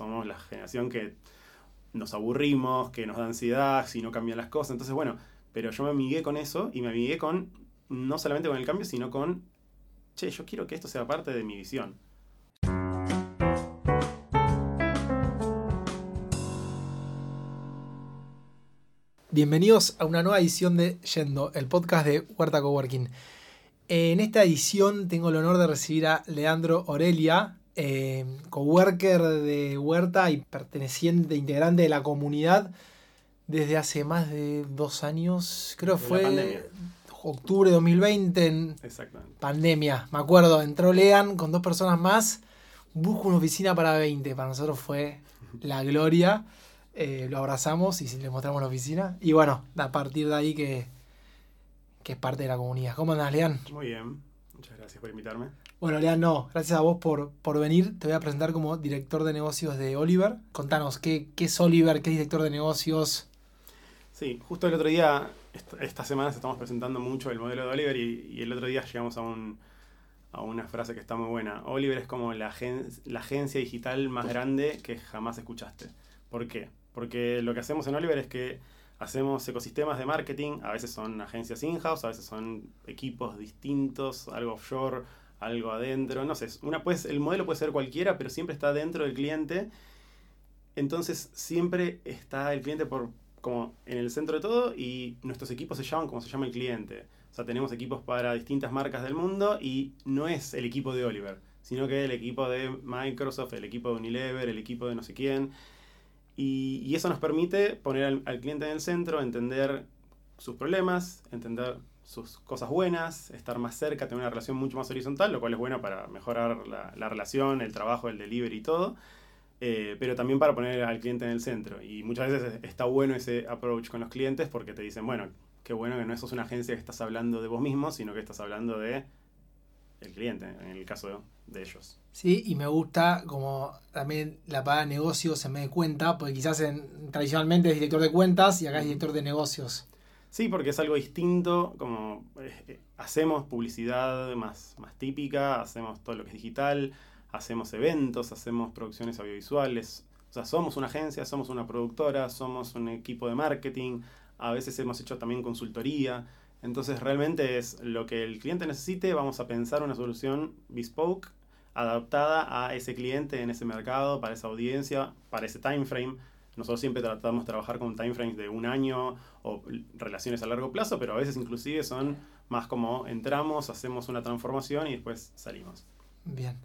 somos la generación que nos aburrimos, que nos da ansiedad si no cambian las cosas. Entonces, bueno, pero yo me amigué con eso y me amigué con, no solamente con el cambio, sino con, che, yo quiero que esto sea parte de mi visión. Bienvenidos a una nueva edición de Yendo, el podcast de Huerta Coworking. En esta edición tengo el honor de recibir a Leandro Orelia, eh, coworker de Huerta y perteneciente, integrante de la comunidad desde hace más de dos años. Creo que fue octubre de 2020 en pandemia. Me acuerdo, entró Lean con dos personas más. Busco una oficina para 20. Para nosotros fue la gloria. Eh, lo abrazamos y le mostramos la oficina. Y bueno, a partir de ahí que, que es parte de la comunidad. ¿Cómo andas, Lean? Muy bien, muchas gracias por invitarme. Bueno, Lean, no, gracias a vos por, por venir. Te voy a presentar como director de negocios de Oliver. Contanos, ¿qué, qué es Oliver? ¿Qué es director de negocios? Sí, justo el otro día, esta semana estamos presentando mucho el modelo de Oliver y, el otro día llegamos a, un, a una frase que está muy buena. Oliver es como la, la agencia digital más grande que jamás escuchaste. ¿Por qué? Porque lo que hacemos en Oliver es que hacemos ecosistemas de marketing, a veces son agencias in-house, a veces son equipos distintos, algo offshore, algo adentro, no sé, una, pues, el modelo puede ser cualquiera, pero siempre está dentro del cliente. Entonces siempre está el cliente por, como en el centro de todo y nuestros equipos se llaman como se llama el cliente. O sea, tenemos equipos para distintas marcas del mundo y no es el equipo de Oliver, sino que el equipo de Microsoft, el equipo de Unilever, el equipo de no sé quién. Y, eso nos permite poner al, cliente en el centro, entender sus problemas, entender sus cosas buenas, estar más cerca, tener una relación mucho más horizontal, lo cual es bueno para mejorar la, relación, el trabajo, el delivery y todo, eh, pero también para poner al cliente en el centro. Y muchas veces está bueno ese approach con los clientes porque te dicen, bueno, qué bueno que no sos una agencia que estás hablando de vos mismo, sino que estás hablando de el cliente, en el caso de ellos. Sí, y me gusta como también la palabra negocio se me dé cuenta, porque quizás en, tradicionalmente es director de cuentas y acá es director de negocios. Sí, porque es algo distinto, como eh, hacemos publicidad más, más típica, hacemos todo lo que es digital, hacemos eventos, hacemos producciones audiovisuales, o sea, somos una agencia, somos una productora, somos un equipo de marketing, a veces hemos hecho también consultoría, entonces realmente es lo que el cliente necesite, vamos a pensar una solución bespoke adaptada a ese cliente en ese mercado, para esa audiencia, para ese time frame. Nosotros siempre tratamos de trabajar con time frames de un año o relaciones a largo plazo, pero a veces inclusive son más como entramos, hacemos una transformación y después salimos. Bien.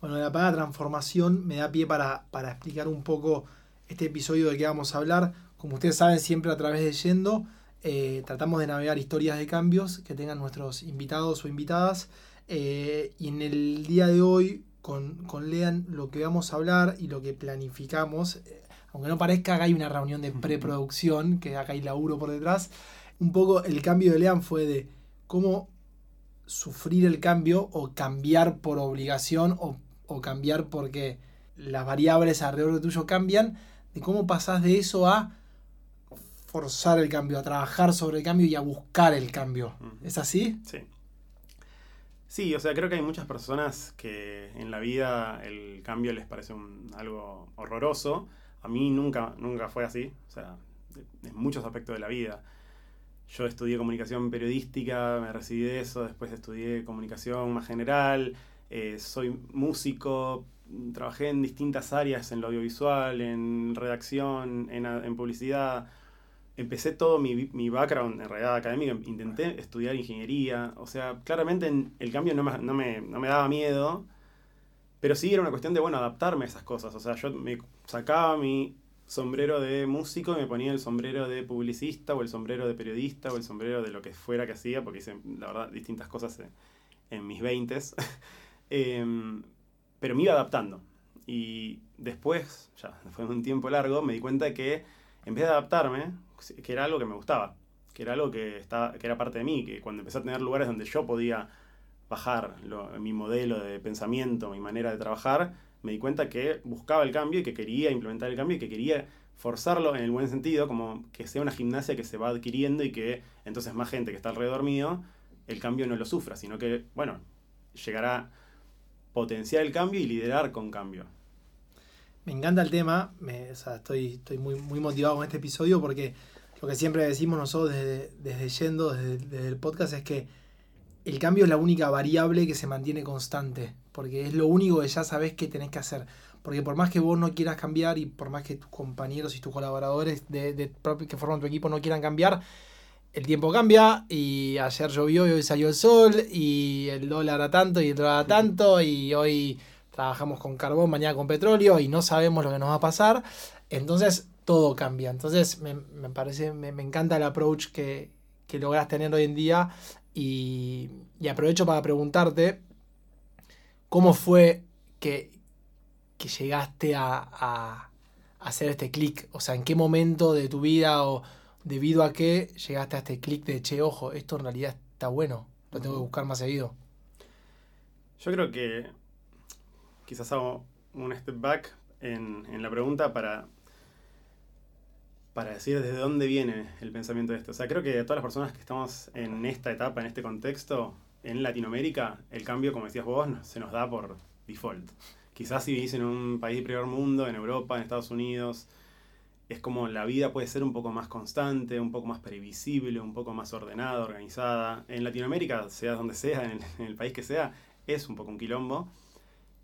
Bueno, la palabra transformación me da pie para, para explicar un poco este episodio de que vamos a hablar. Como ustedes saben, siempre a través de Yendo eh, tratamos de navegar historias de cambios que tengan nuestros invitados o invitadas. Eh, y en el día de hoy, con, con, Lean, lo que vamos a hablar y lo que planificamos, eh, aunque no parezca, acá hay una reunión de preproducción, que acá hay laburo por detrás. Un poco el cambio de Lean fue de cómo sufrir el cambio o cambiar por obligación o, o cambiar porque las variables alrededor de tuyo cambian, de cómo pasás de eso a forzar el cambio, a trabajar sobre el cambio y a buscar el cambio. ¿Es así? Sí. Sí, o sea, creo que hay muchas personas que en la vida el cambio les parece algo horroroso. A mí nunca, nunca fue así, o sea, en muchos aspectos de la vida. Yo estudié comunicación periodística, me recibí de eso, después estudié comunicación más general, eh, soy músico, trabajé en distintas áreas, en lo audiovisual, en redacción, en, en publicidad empecé todo mi, mi, background en realidad académica, intenté estudiar ingeniería, o sea, claramente el cambio no me, no, me, no me, daba miedo, pero sí era una cuestión de, bueno, adaptarme a esas cosas, o sea, yo me sacaba mi sombrero de músico y me ponía el sombrero de publicista o el sombrero de periodista o el sombrero de lo que fuera que hacía, porque hice, la verdad, distintas cosas en, mis veintes, em, pero me iba adaptando. Y después, ya después de un tiempo largo, me di cuenta que en vez de adaptarme, que era algo que me gustaba, que era algo que, estaba, que era parte de mí, que cuando empecé a tener lugares donde yo podía bajar mi modelo de pensamiento, mi manera de trabajar, me di cuenta que buscaba el cambio y que quería implementar el cambio y que quería forzarlo en el buen sentido, como que sea una gimnasia que se va adquiriendo y que entonces más gente que está alrededor mío, el cambio no lo sufra, sino que, bueno, llegará a potenciar el cambio y liderar con cambio. me encanta el tema, me, estoy, estoy muy, muy motivado con este episodio porque lo que siempre decimos nosotros desde, desde Yendo, desde el podcast, es que el cambio es la única variable que se mantiene constante, porque es lo único que ya sabes que tenés que hacer. Porque por más que vos no quieras cambiar y por más que tus compañeros y tus colaboradores de, de que forman tu equipo no quieran cambiar, el tiempo cambia y ayer llovió y hoy salió el sol y el dólar a tanto y el dólar a tanto y hoy trabajamos con carbón, mañana con petróleo y no sabemos lo que nos va a pasar. Entonces todo cambia. Entonces me, parece, me, encanta el approach que, que logras tener hoy en día y, y aprovecho para preguntarte cómo fue que, que llegaste a, a, hacer este clic? O sea, ¿en qué momento de tu vida o debido a qué llegaste a este clic de, che, ojo, esto en realidad está bueno, lo tengo que buscar más seguido? Yo creo que quizás hago un step back en, en la pregunta para, para decir desde dónde viene el pensamiento de esto. O sea, creo que todas las personas que estamos en esta etapa, en este contexto, en Latinoamérica, el cambio, como decías vos, se nos da por default. Quizás si vivís en un país de primer mundo, en Europa, en Estados Unidos, es como la vida puede ser un poco más constante, un poco más previsible, un poco más ordenada, organizada. En Latinoamérica, sea donde sea, en el, país que sea, es un poco un quilombo.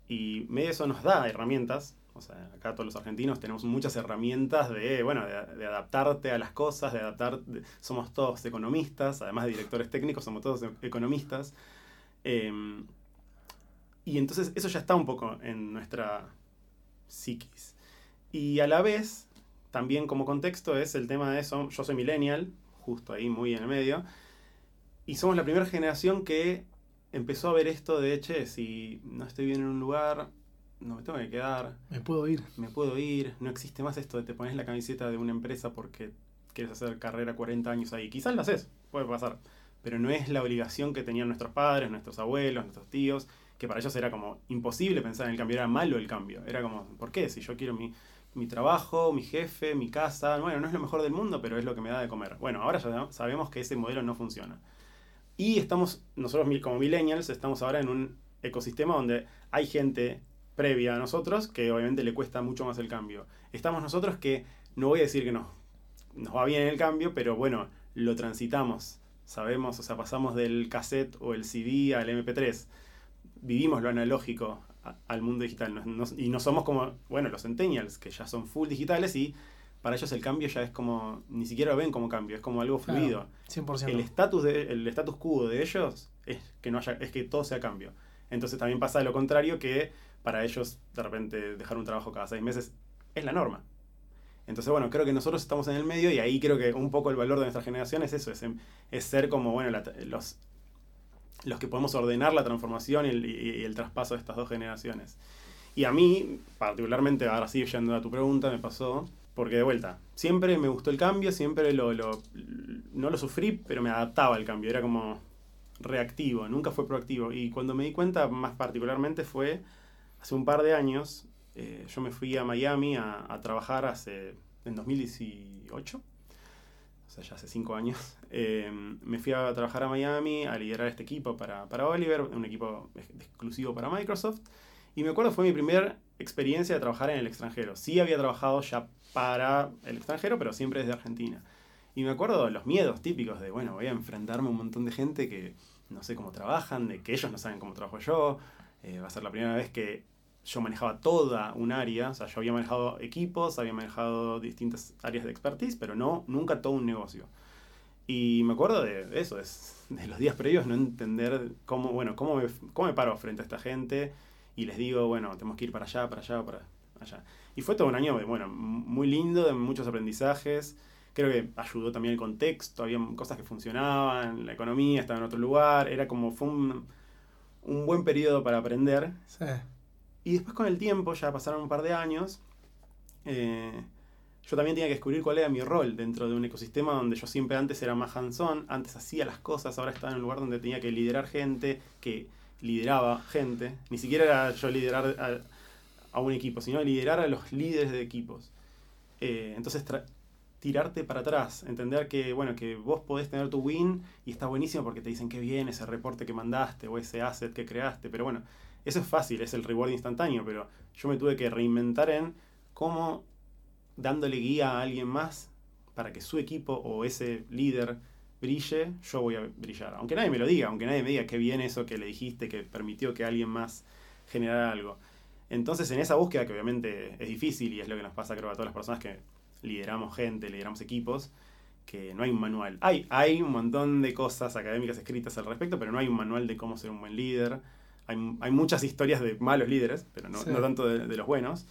Y medio eso nos da herramientas. O sea, acá todos los argentinos tenemos muchas herramientas de, bueno, de, adaptarte a las cosas, de adaptar. somos todos economistas, además de directores técnicos, somos todos economistas. Em, y entonces eso ya está un poco en nuestra psiquis. Y a la vez, también como contexto es el tema de eso, yo soy millennial, justo ahí muy en el medio, y somos la primera generación que empezó a ver esto de, che, si no estoy bien en un lugar, no me tengo que quedar. Me puedo ir. Me puedo ir. No existe más esto de te pones la camiseta de una empresa porque quieres hacer carrera 40 años ahí. Quizás lo haces, puede pasar. Pero no es la obligación que tenían nuestros padres, nuestros abuelos, nuestros tíos que para ellos era como imposible pensar en el cambio, era malo el cambio. Era como, ¿por qué? Si yo quiero mi, mi trabajo, mi jefe, mi casa, bueno, no es lo mejor del mundo, pero es lo que me da de comer. Bueno, ahora ya sabemos que ese modelo no funciona. Y estamos, nosotros como millennials, estamos ahora en un ecosistema donde hay gente previa a nosotros que obviamente le cuesta mucho más el cambio. Estamos nosotros que, no voy a decir que nos, nos va bien el cambio, pero bueno, lo transitamos. Sabemos, o sea, pasamos del cassette o el CD al MP3 vivimos lo analógico al mundo digital. y no somos como, bueno, los centennials, que ya son full digitales y para ellos el cambio ya es como, ni siquiera lo ven como cambio, es como algo fluido. 100%. El estatus el status quo de ellos es que no haya, es que todo sea cambio. Entonces también pasa lo contrario que para ellos de repente dejar un trabajo cada seis meses es la norma. Entonces, bueno, creo que nosotros estamos en el medio y ahí creo que un poco el valor de nuestra generación es eso, es, es ser como, bueno, los, los que podemos ordenar la transformación y el, traspaso de estas dos generaciones. Y a mí, particularmente, ahora sí, yendo a tu pregunta, me pasó, porque de vuelta, siempre me gustó el cambio, siempre lo, lo, no lo sufrí, pero me adaptaba al cambio, era como reactivo, nunca fue proactivo. Y cuando me di cuenta, más particularmente, fue hace un par de años, eh, yo me fui a Miami a, trabajar hace, en 2018 o sea, ya hace cinco años, eh, me fui a trabajar a Miami a liderar este equipo para, para Oliver, un equipo exclusivo para Microsoft. Y me acuerdo fue mi primera experiencia de trabajar en el extranjero. Sí había trabajado ya para el extranjero, pero siempre desde Argentina. Y me acuerdo de los miedos típicos de, bueno, voy a enfrentarme a un montón de gente que no sé cómo trabajan, de que ellos no saben cómo trabajo yo. Eh, va a ser la primera vez que yo manejaba toda un área, o sea, yo había manejado equipos, había manejado distintas áreas de expertise, pero no, nunca todo un negocio. Y me acuerdo de eso, es, de los días previos, no entender cómo, bueno, cómo me, cómo me paro frente a esta gente y les digo, bueno, tenemos que ir para allá, para allá, para allá. Y fue todo un año, bueno, muy lindo, de muchos aprendizajes. Creo que ayudó también el contexto, había cosas que funcionaban, la economía estaba en otro lugar, era como, fue un, un buen periodo para aprender. Sí. Y después con el tiempo, ya pasaron un par de años, eh, yo también tenía que descubrir cuál era mi rol dentro de un ecosistema donde yo siempre antes era más hands-on, antes hacía las cosas, ahora estaba en un lugar donde tenía que liderar gente, que lideraba gente. Ni siquiera era yo liderar a, un equipo, sino liderar a los líderes de equipos. Eh, entonces, tirarte para atrás, entender que, bueno, que vos podés tener tu win y está buenísimo porque te dicen que bien ese reporte que mandaste o ese asset que creaste, pero bueno, eso es fácil, es el reward instantáneo, pero yo me tuve que reinventar en cómo dándole guía a alguien más para que su equipo o ese líder brille, yo voy a brillar. Aunque nadie me lo diga, aunque nadie me diga qué bien eso que le dijiste, que permitió que alguien más generara algo. Entonces, en esa búsqueda, que obviamente es difícil y es lo que nos pasa, creo, a todas las personas que lideramos gente, lideramos equipos, que no hay un manual. Hay, hay un montón de cosas académicas escritas al respecto, pero no hay un manual de cómo ser un buen líder. Hay, muchas historias de malos líderes, pero no, tanto de, los buenos.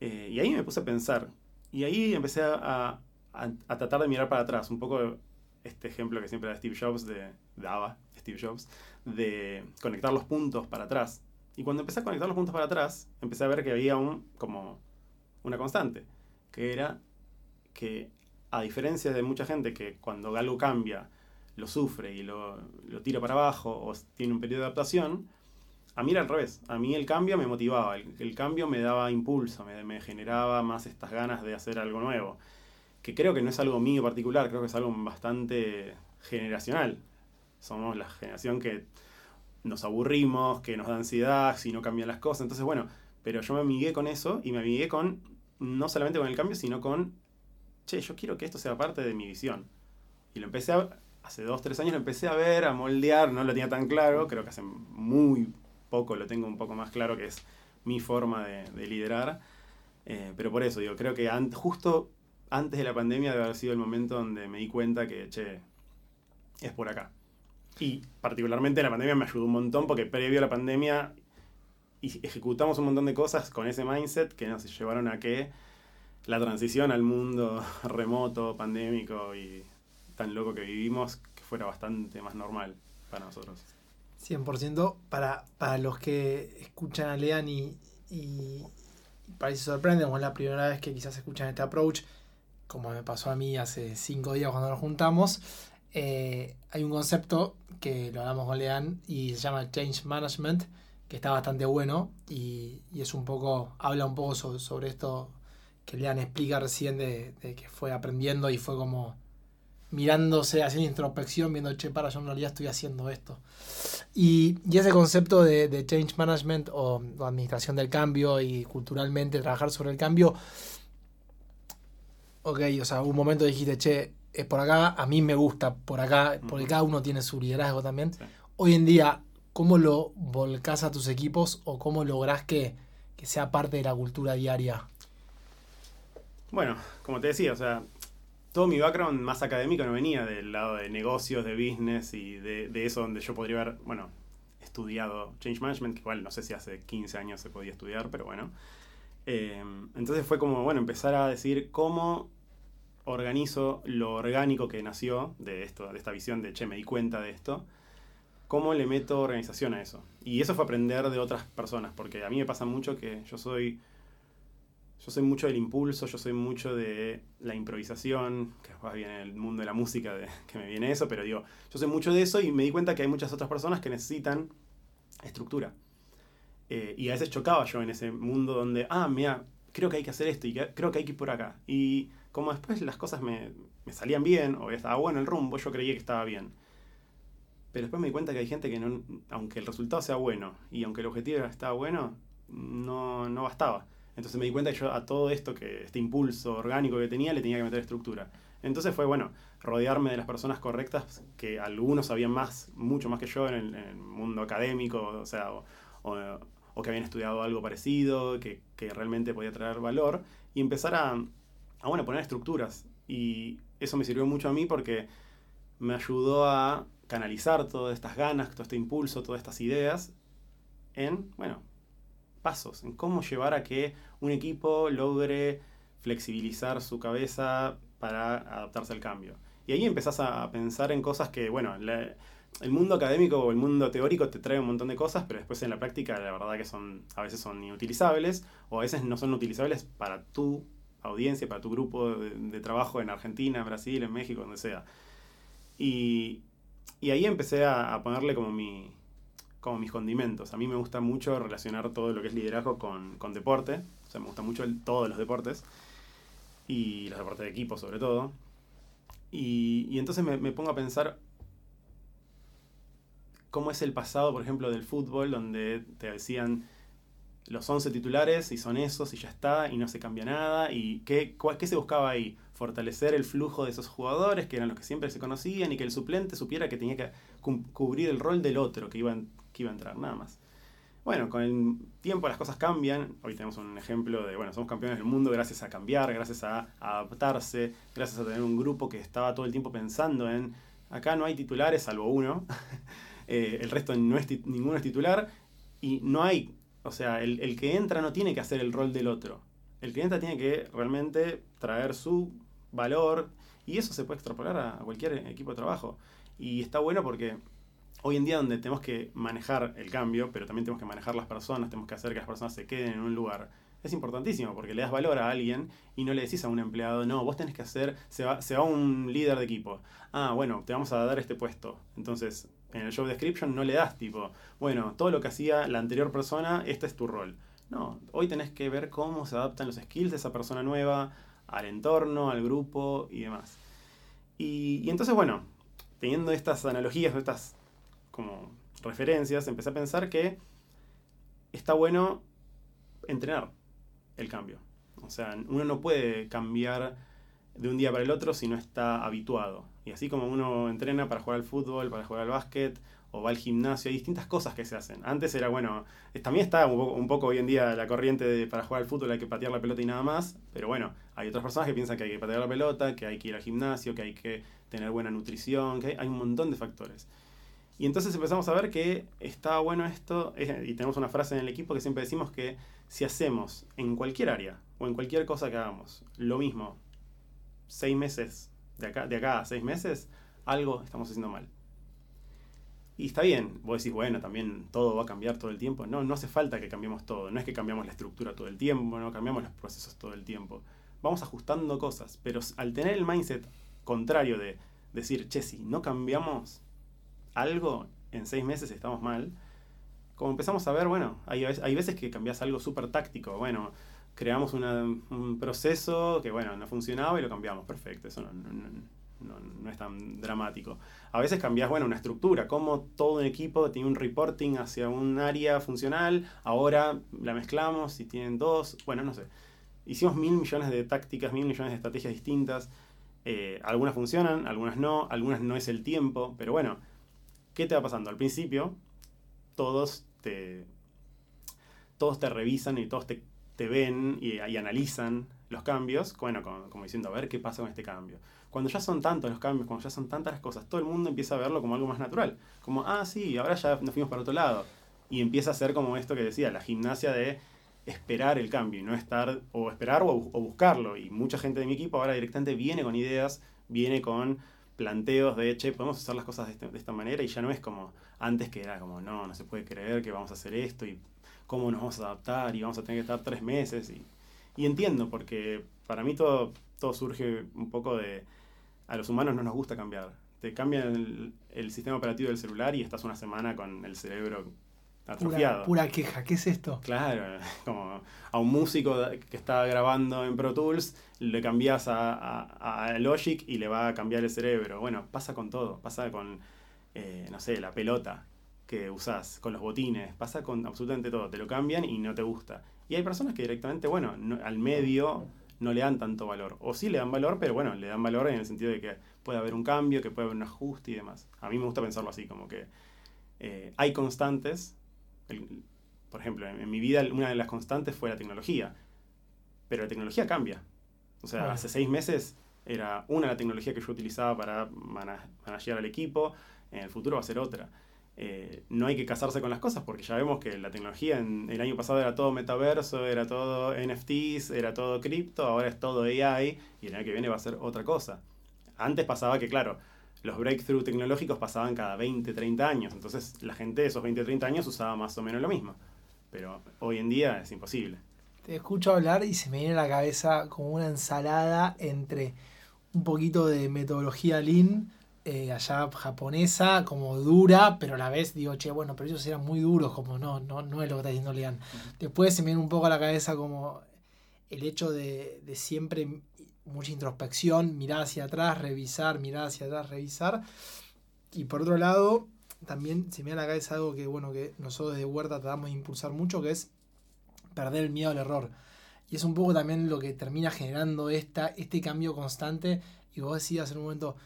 Eh, y ahí me puse a pensar. Y ahí empecé a, a, tratar de mirar para atrás. Un poco este ejemplo que siempre da Steve Jobs, de, daba Steve Jobs, de conectar los puntos para atrás. Y cuando empecé a conectar los puntos para atrás, empecé a ver que había un, como una constante, que era que a diferencia de mucha gente que cuando algo cambia lo sufre y lo, lo tira para abajo o tiene un periodo de adaptación, a mí era al revés. A mí el cambio me motivaba, el, cambio me daba impulso, me, me, generaba más estas ganas de hacer algo nuevo. Que creo que no es algo mío particular, creo que es algo bastante generacional. Somos la generación que nos aburrimos, que nos da ansiedad si no cambian las cosas. Entonces, bueno, pero yo me amigué con eso y me amigué con, no solamente con el cambio, sino con, che, yo quiero que esto sea parte de mi visión. Y lo empecé a, hace dos, tres años lo empecé a ver, a moldear, no lo tenía tan claro, creo que hace muy poco lo tengo un poco más claro, que es mi forma de, liderar. Eh, pero por eso, digo, creo que justo antes de la pandemia debe haber sido el momento donde me di cuenta que, che, es por acá. Y particularmente la pandemia me ayudó un montón porque previo a la pandemia ejecutamos un montón de cosas con ese mindset que nos llevaron a que la transición al mundo remoto, pandémico y tan loco que vivimos, que fuera bastante más normal para nosotros. 100% para, para los que escuchan a Lean y, y, para eso sorprende, como es la primera vez que quizás escuchan este approach, como me pasó a mí hace cinco días cuando nos juntamos, eh, hay un concepto que lo hablamos con Lean y se llama Change Management, que está bastante bueno y, es un poco, habla un poco sobre, esto que Lean explica recién de, que fue aprendiendo y fue como mirándose, haciendo introspección, viendo, che, para, yo en realidad estoy haciendo esto. Y, ese concepto de, change management o, administración del cambio y culturalmente trabajar sobre el cambio, ok, o sea, un momento dijiste, che, es por acá, a mí me gusta por acá, porque cada uno tiene su liderazgo también. Hoy en día, ¿cómo lo volcás a tus equipos o cómo lográs que, sea parte de la cultura diaria? Bueno, como te decía, o sea, todo mi background más académico no venía del lado de negocios, de business y de, eso donde yo podría haber, bueno, estudiado Change Management, que igual no sé si hace 15 años se podía estudiar, pero bueno. Eh, entonces fue como, bueno, empezar a decir cómo organizo lo orgánico que nació de esto, de esta visión de, che, me di cuenta de esto, cómo le meto organización a eso. Y eso fue aprender de otras personas, porque a mí me pasa mucho que yo soy, yo soy mucho del impulso, yo soy mucho de la improvisación, que más bien en el mundo de la música de, que me viene eso, pero digo, yo soy mucho de eso y me di cuenta que hay muchas otras personas que necesitan estructura. Eh, y a veces chocaba yo en ese mundo donde, ah, mira, creo que hay que hacer esto y creo que hay que ir por acá. Y como después las cosas me, salían bien, o estaba bueno el rumbo, yo creía que estaba bien. Pero después me di cuenta que hay gente que, no, aunque el resultado sea bueno y aunque el objetivo estaba bueno, no, no bastaba. Entonces me di cuenta que yo a todo esto, que este impulso orgánico que tenía, le tenía que meter estructura. Entonces fue, bueno, rodearme de las personas correctas, que algunos sabían más, mucho más que yo en el, mundo académico, o sea, o, que habían estudiado algo parecido, que, que realmente podía traer valor, y empezar a, a bueno, poner estructuras. Y eso me sirvió mucho a mí porque me ayudó a canalizar todas estas ganas, todo este impulso, todas estas ideas en, bueno, pasos, en cómo llevar a que un equipo logre flexibilizar su cabeza para adaptarse al cambio. Y ahí empezás a pensar en cosas que, bueno, el mundo académico o el mundo teórico te trae un montón de cosas, pero después en la práctica la verdad que son a veces son inutilizables o a veces no son utilizables para tu audiencia, para tu grupo de, trabajo en Argentina, Brasil, en México, donde sea. Y, ahí empecé a, ponerle como, mi, como mis condimentos. A mí me gusta mucho relacionar todo lo que es liderazgo con, deporte. O sea, me gusta mucho todos los deportes. Y los deportes de equipo sobre todo. Y, entonces me, me pongo a pensar cómo es el pasado, por ejemplo, del fútbol, donde te decían los 11 titulares y son esos y ya está y no se cambia nada. ¿Y qué, qué se buscaba ahí? Fortalecer el flujo de esos jugadores que eran los que siempre se conocían y que el suplente supiera que tenía que cubrir el rol del otro que iba, que iba a entrar, nada más. Bueno, con el tiempo las cosas cambian. Hoy tenemos un ejemplo de, bueno, somos campeones del mundo gracias a cambiar, gracias a, adaptarse, gracias a tener un grupo que estaba todo el tiempo pensando en, acá no hay titulares salvo uno, eh, el resto no es, ninguno es titular y no hay o sea, el, que entra no tiene que hacer el rol del otro. El que entra tiene que realmente traer su valor y eso se puede extrapolar a cualquier equipo de trabajo. Y está bueno porque hoy en día donde tenemos que manejar el cambio, pero también tenemos que manejar las personas, tenemos que hacer que las personas se queden en un lugar, es importantísimo porque le das valor a alguien y no le decís a un empleado, no, vos tenés que hacer, se va, se va un líder de equipo. Ah, bueno, te vamos a dar este puesto. Entonces, en el job description no le das tipo, bueno, todo lo que hacía la anterior persona, este es tu rol. No, hoy tenés que ver cómo se adaptan los skills de esa persona nueva al entorno, al grupo y demás. Y, entonces, bueno, teniendo estas analogías, estas como referencias, empecé a pensar que está bueno entrenar el cambio. O sea, uno no puede cambiar de un día para el otro si no está habituado. Y así como uno entrena para jugar al fútbol, para jugar al básquet, o va al gimnasio, hay distintas cosas que se hacen. Antes era, bueno, también está un poco, hoy en día la corriente de para jugar al fútbol hay que patear la pelota y nada más, pero bueno, hay otras personas que piensan que hay que patear la pelota, que hay que ir al gimnasio, que hay que tener buena nutrición, que hay, un montón de factores. Y entonces empezamos a ver que está bueno esto, y tenemos una frase en el equipo que siempre decimos que si hacemos en cualquier área o en cualquier cosa que hagamos lo mismo seis meses, de acá, de acá a seis meses, algo estamos haciendo mal. Y está bien, vos decís, bueno, también todo va a cambiar todo el tiempo. No, no hace falta que cambiemos todo. No es que cambiamos la estructura todo el tiempo, no cambiamos los procesos todo el tiempo. Vamos ajustando cosas, pero al tener el mindset contrario de decir, che, si no cambiamos algo, en seis meses estamos mal, como empezamos a ver, bueno, hay, hay veces que cambias algo súper táctico. Bueno, creamos un proceso que, bueno, no funcionaba y lo cambiamos. Perfecto, eso no, es tan dramático. A veces cambias, bueno, una estructura, como todo un equipo tiene un reporting hacia un área funcional, ahora la mezclamos y tienen dos, bueno, no sé. Hicimos mil millones de tácticas, mil millones de estrategias distintas. Eh, algunas funcionan, algunas no, algunas no es el tiempo, pero bueno, ¿qué te va pasando? Al principio, todos te, todos te revisan y todos te te ven y, analizan los cambios, bueno, como, diciendo, a ver qué pasa con este cambio. Cuando ya son tantos los cambios, cuando ya son tantas las cosas, todo el mundo empieza a verlo como algo más natural. Como, ah, sí, ahora ya nos fuimos para otro lado. Y empieza a ser como esto que decía, la gimnasia de esperar el cambio y no estar, o esperar o, buscarlo. Y mucha gente de mi equipo ahora directamente viene con ideas, viene con planteos de, che, podemos hacer las cosas de, este, de, esta manera y ya no es como antes que era como, no, no se puede creer que vamos a hacer esto y cómo nos vamos a adaptar y vamos a tener que estar tres meses. Y, y entiendo, porque para mí todo, todo surge un poco de... A los humanos no nos gusta cambiar. Te cambian el, sistema operativo del celular y estás una semana con el cerebro atrofiado. Pura, queja, ¿qué es esto? Claro, como a un músico que está grabando en Pro Tools, le cambias a, a, Logic y le va a cambiar el cerebro. Bueno, pasa con todo, pasa con, eh, no sé, la pelota que usás, con los botines, pasa con absolutamente todo, te lo cambian y no te gusta. Y hay personas que directamente, bueno, al medio no le dan tanto valor. O sí le dan valor, pero bueno, le dan valor en el sentido de que puede haber un cambio, que puede haber un ajuste y demás. A mí me gusta pensarlo así, como que eh, hay constantes. por ejemplo, en, mi vida una de las constantes fue la tecnología. Pero la tecnología cambia. O sea, hace seis meses era una la tecnología que yo utilizaba para manejar al equipo, en el futuro va a ser otra. Eh, no hay que casarse con las cosas porque ya vemos que la tecnología en, el año pasado era todo metaverso, era todo NFTs, era todo cripto, ahora es todo AI y el año que viene va a ser otra cosa. Antes pasaba que, claro, los breakthroughs tecnológicos pasaban cada 20, 30 años, entonces la gente de esos 20, 30 años usaba más o menos lo mismo, pero hoy en día es imposible. Te escucho hablar y se me viene a la cabeza como una ensalada entre un poquito de metodología lean, eh, allá japonesa, como dura, pero a la vez digo, che, bueno, pero ellos eran muy duros, como no, no, no es lo que está diciendo Lean. Después se me viene un poco a la cabeza como el hecho de, de siempre mucha introspección, mirar hacia atrás, revisar, mirar hacia atrás, revisar. Y por otro lado, también se me viene a la cabeza algo que, bueno, que nosotros desde Huerta tratamos de impulsar mucho, que es perder el miedo al error. Y es un poco también lo que termina generando esta, este cambio constante. Y vos decías en un momento,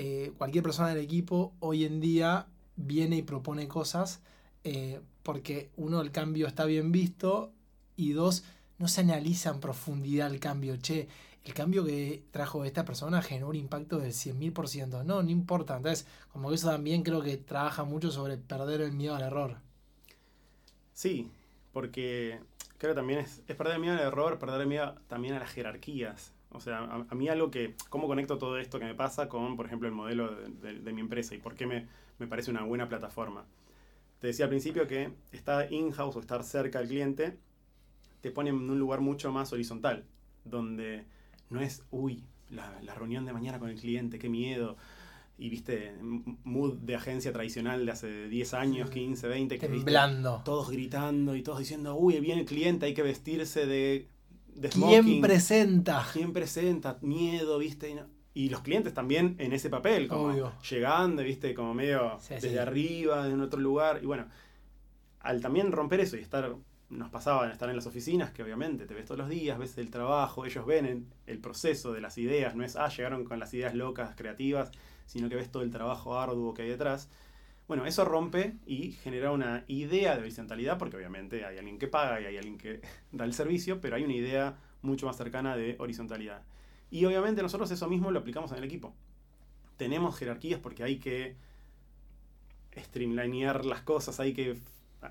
eh, cualquier persona del equipo hoy en día viene y propone cosas eh, porque uno, el cambio está bien visto y dos, no se analiza en profundidad el cambio. Che, el cambio que trajo esta persona generó un impacto del 100.000%. No, no importa. Entonces, como que eso también creo que trabaja mucho sobre perder el miedo al error. Sí, porque creo también es, perder el miedo al error, perder el miedo también a las jerarquías. O sea, a, mí algo que, ¿cómo conecto todo esto que me pasa con, por ejemplo, el modelo de, mi empresa y por qué me, me, parece una buena plataforma? Te decía al principio que estar in-house o estar cerca del cliente te pone en un lugar mucho más horizontal, donde no es, uy, la, la reunión de mañana con el cliente, qué miedo, y viste, mood de agencia tradicional de hace 10 años, 15, 20, que Temblando. todos gritando y todos diciendo, uy, viene el cliente, hay que vestirse de, de smoking. ¿Quién presenta? ¿Quién presenta? Miedo, viste. Y, los clientes también en ese papel, como llegando, viste, como medio desde arriba, en otro lugar. Y bueno, al también romper eso y estar, nos pasaba estar en las oficinas, que obviamente te ves todos los días, ves el trabajo, ellos ven el proceso de las ideas, no es, ah, llegaron con las ideas locas, creativas sino que ves todo el trabajo arduo que hay detrás. Bueno, eso rompe y genera una idea de horizontalidad, porque obviamente hay alguien que paga y hay alguien que da el servicio, pero hay una idea mucho más cercana de horizontalidad. Y obviamente nosotros eso mismo lo aplicamos en el equipo. Tenemos jerarquías porque hay que streamlinear las cosas, hay que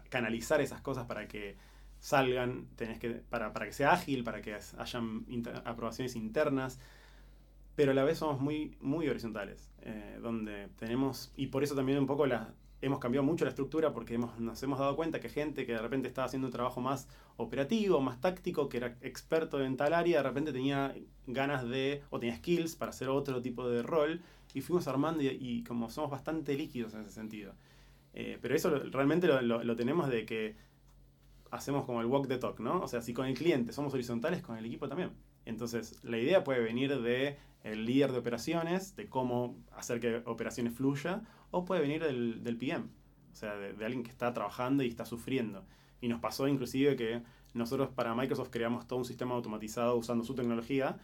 canalizar esas cosas para que salgan, tenés que, para, para que sea ágil, para que hayan aprobaciones internas pero a la vez somos muy, muy horizontales, eh, donde tenemos, y por eso también un poco la, hemos cambiado mucho la estructura porque nos hemos dado cuenta que gente que de repente estaba haciendo un trabajo más operativo, más táctico, que era experto en tal área, de repente tenía ganas de, o tenía skills para hacer otro tipo de rol, y fuimos armando y, como somos bastante líquidos en ese sentido. Eh, pero eso realmente lo, lo, tenemos de que hacemos como el walk the talk, ¿no? O sea, si con el cliente somos horizontales, con el equipo también. Entonces, la idea puede venir de el líder de operaciones, de cómo hacer que operaciones fluya, o puede venir del, del PM, o sea, de, alguien que está trabajando y está sufriendo. Y nos pasó inclusive que nosotros para Microsoft creamos todo un sistema automatizado usando su tecnología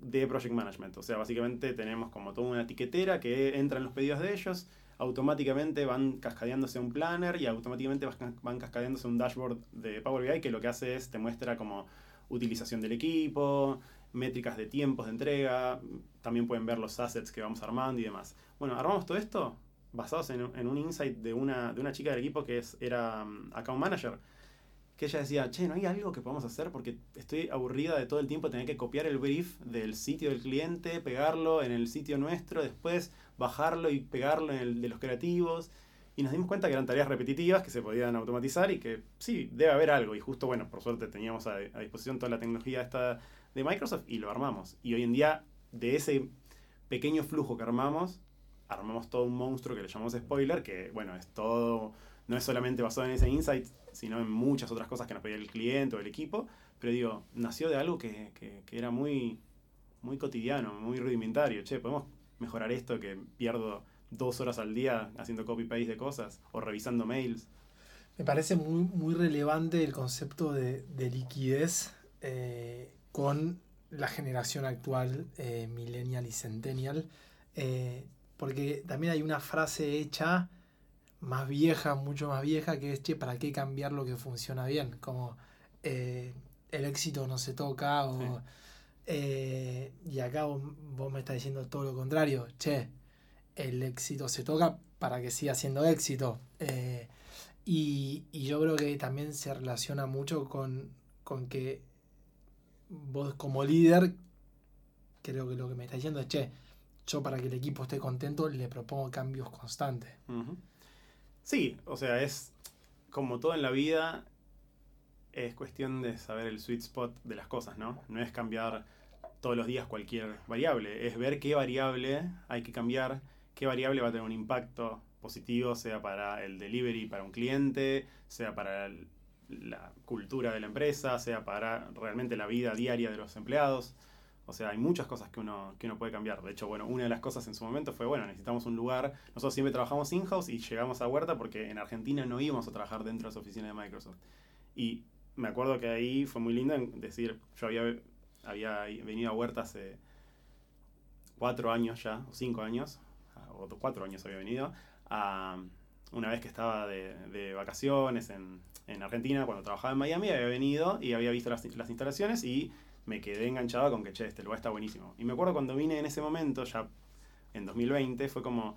de project management. O sea, básicamente tenemos como toda una etiquetera que entra en los pedidos de ellos, automáticamente van cascadeándose un planner y automáticamente van cascadeándose un dashboard de Power BI que lo que hace es te muestra como utilización del equipo, métricas de tiempos de entrega, también pueden ver los assets que vamos armando y demás. Bueno, armamos todo esto basados en, un insight de una, de una chica del equipo que es, era um, account manager, que ella decía, che, ¿no hay algo que podamos hacer? Porque estoy aburrida de todo el tiempo tener que copiar el brief del sitio del cliente, pegarlo en el sitio nuestro, después bajarlo y pegarlo en el de los creativos. Y nos dimos cuenta que eran tareas repetitivas que se podían automatizar y que sí, debe haber algo. Y justo, bueno, por suerte teníamos a, a disposición toda la tecnología esta de Microsoft y lo armamos. Y hoy en día, de ese pequeño flujo que armamos, armamos todo un monstruo que le llamamos spoiler, que bueno, es todo, no es solamente basado en ese insight, sino en muchas otras cosas que nos pedía el cliente o el equipo, pero digo, nació de algo que, era muy, muy cotidiano, muy rudimentario. Che, podemos mejorar esto que pierdo dos horas al día haciendo copy-paste de cosas o revisando mails. Me parece muy, muy relevante el concepto de, liquidez eh, con la generación actual, eh, millennial y centennial, eh, porque también hay una frase hecha más vieja, mucho más vieja, que es, che, ¿para qué cambiar lo que funciona bien? Como eh, el éxito no se toca, o, y acá vos, me estás diciendo todo lo contrario, che, el éxito se toca para que siga siendo éxito. Y, y, yo creo que también se relaciona mucho con, con que vos como líder, creo que lo que me está diciendo es, che, yo para que el equipo esté contento le propongo cambios constantes. Sí, o sea, es como todo en la vida, es cuestión de saber el sweet spot de las cosas, ¿no? No es cambiar todos los días cualquier variable, es ver qué variable hay que cambiar, qué variable va a tener un impacto positivo, sea para el delivery para un cliente, sea para el, la cultura de la empresa, sea para realmente la vida diaria de los empleados. O sea, hay muchas cosas que uno, que uno puede cambiar. De hecho, bueno, una de las cosas en su momento fue, bueno, necesitamos un lugar. Nosotros siempre trabajamos in-house y llegamos a Huerta porque en Argentina no íbamos a trabajar dentro de las oficinas de Microsoft. Y me acuerdo que ahí fue muy lindo decir, yo había, había venido a Huerta hace cuatro años ya, o cinco años, o cuatro años había venido, a, una vez que estaba de, vacaciones en, Argentina, cuando trabajaba en Miami, había venido y había visto las, instalaciones y me quedé enganchado con que, che, este lugar está buenísimo. Y me acuerdo cuando vine en ese momento, ya en 2020, fue como,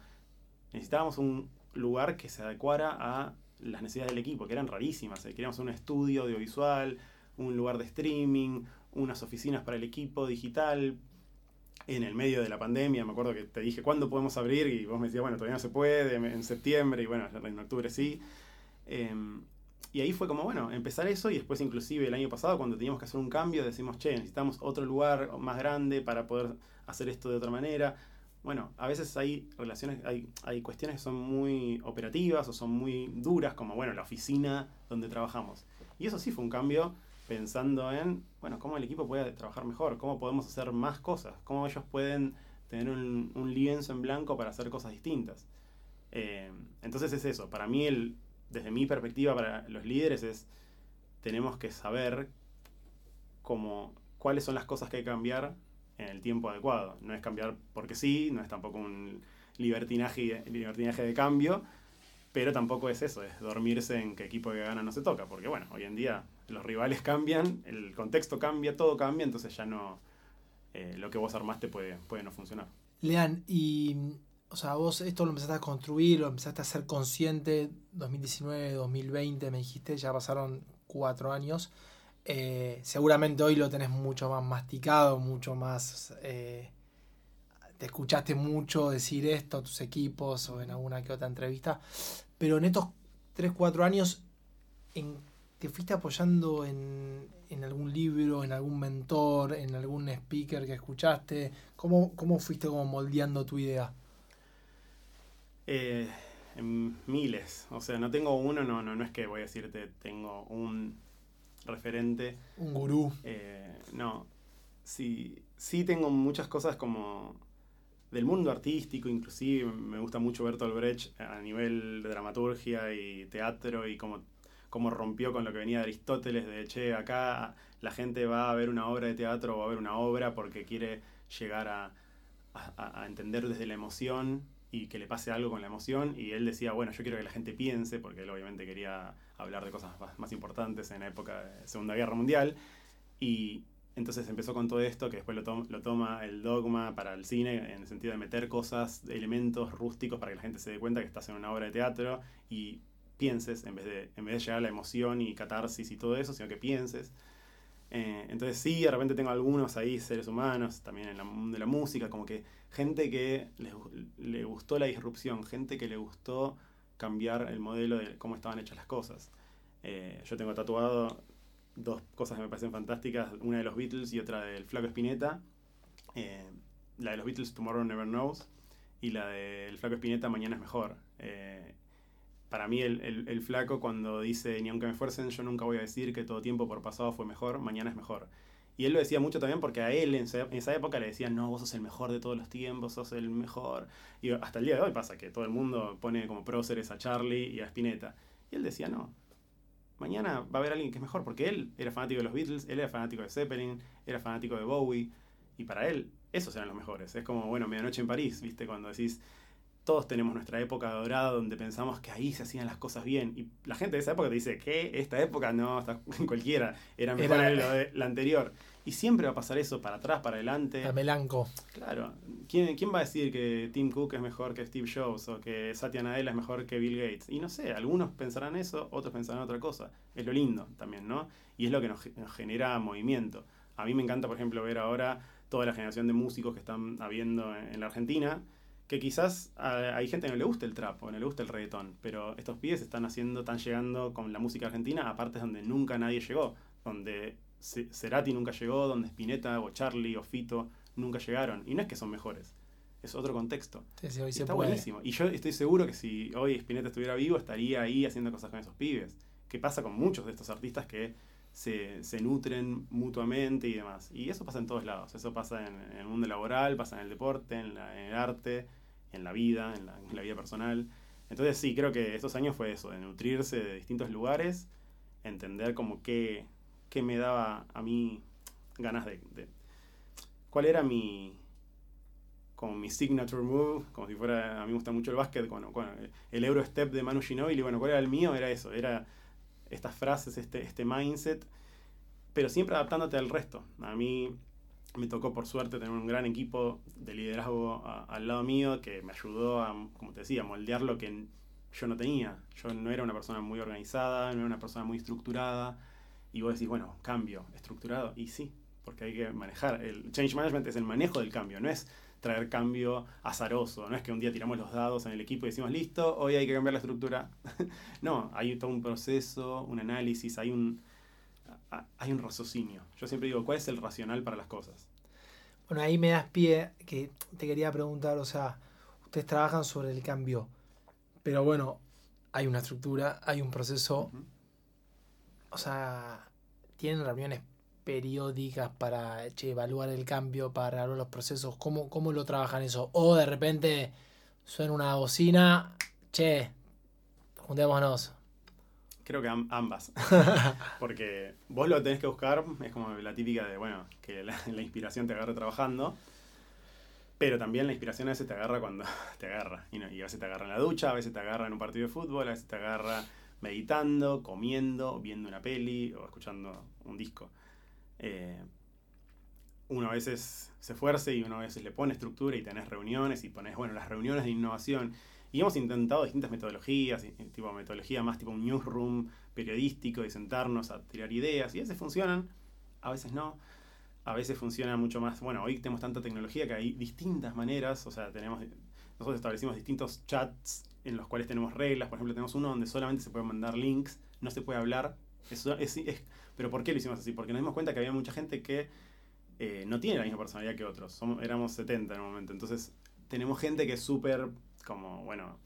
necesitábamos un lugar que se adecuara a las necesidades del equipo, que eran rarísimas. Eh, queríamos un estudio audiovisual, un lugar de streaming, unas oficinas para el equipo digital. En el medio de la pandemia, me acuerdo que te dije, ¿cuándo podemos abrir? Y vos me decías, bueno, todavía no se puede, en septiembre, y bueno, en octubre sí. Em, y ahí fue como, bueno, empezar eso y después inclusive el año pasado cuando teníamos que hacer un cambio decimos, che, necesitamos otro lugar más grande para poder hacer esto de otra manera bueno, a veces hay relaciones, hay, hay cuestiones que son muy operativas o son muy duras, como bueno, la oficina donde trabajamos. Y eso sí fue un cambio pensando en, bueno, cómo el equipo puede trabajar mejor, cómo podemos hacer más cosas, cómo ellos pueden tener un, lienzo en blanco para hacer cosas distintas. Eh, entonces es eso, para mí, el, desde mi perspectiva, para los líderes es, tenemos que saber cómo, cuáles son las cosas que hay que cambiar en el tiempo adecuado. No es cambiar porque sí, no es tampoco un libertinaje, libertinaje de cambio, pero tampoco es eso, es dormirse en que equipo que gana no se toca, porque bueno, hoy en día los rivales cambian, el contexto cambia, todo cambia, entonces ya no, eh, lo que vos armaste puede, puede no funcionar. Lean, y, o sea, vos esto lo empezaste a construir, lo empezaste a ser consciente, 2019, 2020, me dijiste, ya pasaron cuatro años. Eh, seguramente hoy lo tenés mucho más masticado, mucho más... Eh, te escuchaste mucho decir esto a tus equipos o en alguna que otra entrevista, pero en estos 3, 4 años, en, ¿te fuiste apoyando en, algún libro, en algún mentor, en algún speaker que escuchaste? ¿Cómo, cómo fuiste como moldeando tu idea? Eh, en miles, o sea, no tengo uno, no, no, no es que voy a decirte tengo un referente. Un gurú. Eh, no, sí, sí tengo muchas cosas como del mundo artístico, inclusive me gusta mucho Bertolt Brecht a nivel de dramaturgia y teatro y cómo, cómo rompió con lo que venía de Aristóteles, de, che, acá la gente va a ver una obra de teatro o a ver una obra porque quiere llegar a, a entender desde la emoción y que le pase algo con la emoción. Y él decía, bueno, yo quiero que la gente piense, porque él obviamente quería hablar de cosas más, importantes en la época de Segunda Guerra Mundial. Y entonces empezó con todo esto, que después lo, lo toma el dogma para el cine, en el sentido de meter cosas, elementos rústicos para que la gente se dé cuenta que estás en una obra de teatro y pienses, en vez de, en vez de llegar a la emoción y catarsis y todo eso, sino que pienses. Eh, entonces sí, de repente tengo algunos ahí, seres humanos, también en el mundo de la música, como que gente que le, gustó la disrupción, gente que le gustó cambiar el modelo de cómo estaban hechas las cosas. Eh, yo tengo tatuado dos cosas que me parecen fantásticas, una de los Beatles y otra del Flaco Espineta. Eh, la de los Beatles, Tomorrow Never Knows, y la del Flaco Espineta, Mañana es Mejor para mí el, flaco cuando dice, ni aunque me esfuercen, yo nunca voy a decir que todo tiempo por pasado fue mejor, mañana es mejor. Y él lo decía mucho también porque a él en, esa época le decían, no, vos sos el mejor de todos los tiempos, sos el mejor. Y hasta el día de hoy pasa que todo el mundo pone como próceres a Charlie y a Spinetta. Y él decía, no, mañana va a haber alguien que es mejor, porque él era fanático de los Beatles, él era fanático de Zeppelin, era fanático de Bowie, y para él esos eran los mejores. Es como, bueno, Medianoche en París, ¿viste? Cuando decís, todos tenemos nuestra época dorada donde pensamos que ahí se hacían las cosas bien. Y la gente de esa época te dice que esta época no, está cualquiera, era mejor de la anterior. Y siempre va a pasar eso para atrás, para adelante. La melanco. Claro. ¿Quién, ¿Quién va a decir que Tim Cook es mejor que Steve Jobs o que Satya Nadella es mejor que Bill Gates? Y no sé, algunos pensarán eso, otros pensarán otra cosa. Es lo lindo también, ¿no? Y es lo que nos, genera movimiento. A mí me encanta, por ejemplo, ver ahora toda la generación de músicos que están habiendo en la Argentina que quizás hay gente que no le gusta el trap o no le gusta el reggaetón, pero estos pibes están haciendo, están llegando con la música argentina a partes donde nunca nadie llegó, donde Cerati nunca llegó, donde Spinetta o Charlie o Fito nunca llegaron. Y no es que son mejores, es otro contexto. Está buenísimo. Y yo estoy seguro que si hoy Spinetta estuviera vivo, estaría ahí haciendo cosas con esos pibes. ¿Qué pasa con muchos de estos artistas que se, nutren mutuamente y demás? Y eso pasa en todos lados. Eso pasa en, el mundo laboral, pasa en el deporte, en, en el arte en la vida, en la, vida personal. Entonces sí, creo que estos años fue eso, de nutrirse de distintos lugares entender como qué, qué me daba a mí ganas de, de- cuál era mi como mi signature move, como si fuera, a mí me gusta mucho el básquet, bueno, bueno, el Eurostep de Manu Ginóbili, bueno, ¿cuál era el mío? Era eso, era estas frases, este, este mindset, pero siempre adaptándote al resto. A mí me tocó por suerte tener un gran equipo de liderazgo a- al lado mío que me ayudó a, como te decía, moldear lo que yo no tenía. Yo no era una persona muy organizada, no era una persona muy estructurada. Y vos decís, bueno, cambio, estructurado. Y sí, porque hay que manejar. El change management es el manejo del cambio, no es traer cambio azaroso. No es que un día tiramos los dados en el equipo y decimos, listo, hoy hay que cambiar la estructura. no, hay todo un proceso, un análisis, hay un, a- hay un raciocinio. Yo siempre digo, ¿cuál es el racional para las cosas? Bueno, ahí me das pie que te quería preguntar, o sea, ustedes trabajan sobre el cambio, pero bueno, hay una estructura, hay un proceso, o sea, tienen reuniones periódicas para che, evaluar el cambio, para evaluar los procesos, ¿cómo, cómo lo trabajan eso? O de repente suena una bocina, che, juntémonos. Creo que am- ambas. Porque vos lo tenés que buscar, es como la típica de, bueno, que la, la inspiración te agarre trabajando, pero también la inspiración a veces te agarra cuando te agarra. Y, no- y a veces te agarra en la ducha, a veces te agarra en un partido de fútbol, a veces te agarra meditando, comiendo, viendo una peli o escuchando un disco. Eh, uno a veces se esfuerza y uno a veces le pone estructura y tenés reuniones y pones, bueno, las reuniones de innovación. Y hemos intentado distintas metodologías, y- tipo metodología más tipo un newsroom periodístico, de sentarnos a tirar ideas. Y a veces funcionan, a veces no. A veces funciona mucho más. Bueno, hoy tenemos tanta tecnología que hay distintas maneras. O sea, tenemos nosotros establecimos distintos chats en los cuales tenemos reglas. Por ejemplo, tenemos uno donde solamente se pueden mandar links, no se puede hablar. Eso es, pero ¿por qué lo hicimos así? Porque nos dimos cuenta que había mucha gente que eh, no tiene la misma personalidad que otros. Somos, éramos 70 en el momento. Entonces, tenemos gente que es súper, como, bueno,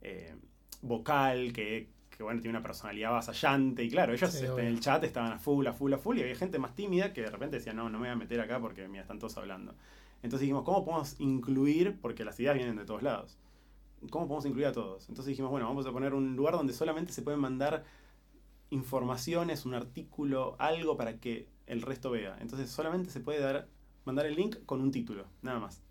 eh, vocal, que, que, bueno, tiene una personalidad avasallante. Y claro, ellos Sí, este, en el chat estaban a full, a full, a full. Y había gente más tímida que de repente decía, no, no me voy a meter acá porque, mira, están todos hablando. Entonces dijimos, ¿cómo podemos incluir? Porque las ideas vienen de todos lados. ¿Cómo podemos incluir a todos? Entonces dijimos, bueno, vamos a poner un lugar donde solamente se pueden mandar informaciones, un artículo, algo para que el resto vea. Entonces solamente se puede dar, mandar el link con un título, nada más.